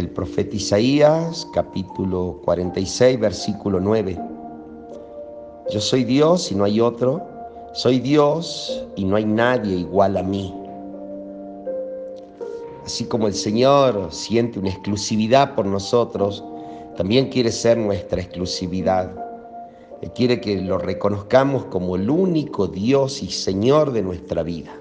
del profeta Isaías, capítulo 46, versículo 9. Yo soy Dios y no hay otro, soy Dios y no hay nadie igual a mí. Así como el Señor siente una exclusividad por nosotros, también quiere ser nuestra exclusividad. Él quiere que lo reconozcamos como el único Dios y Señor de nuestra vida.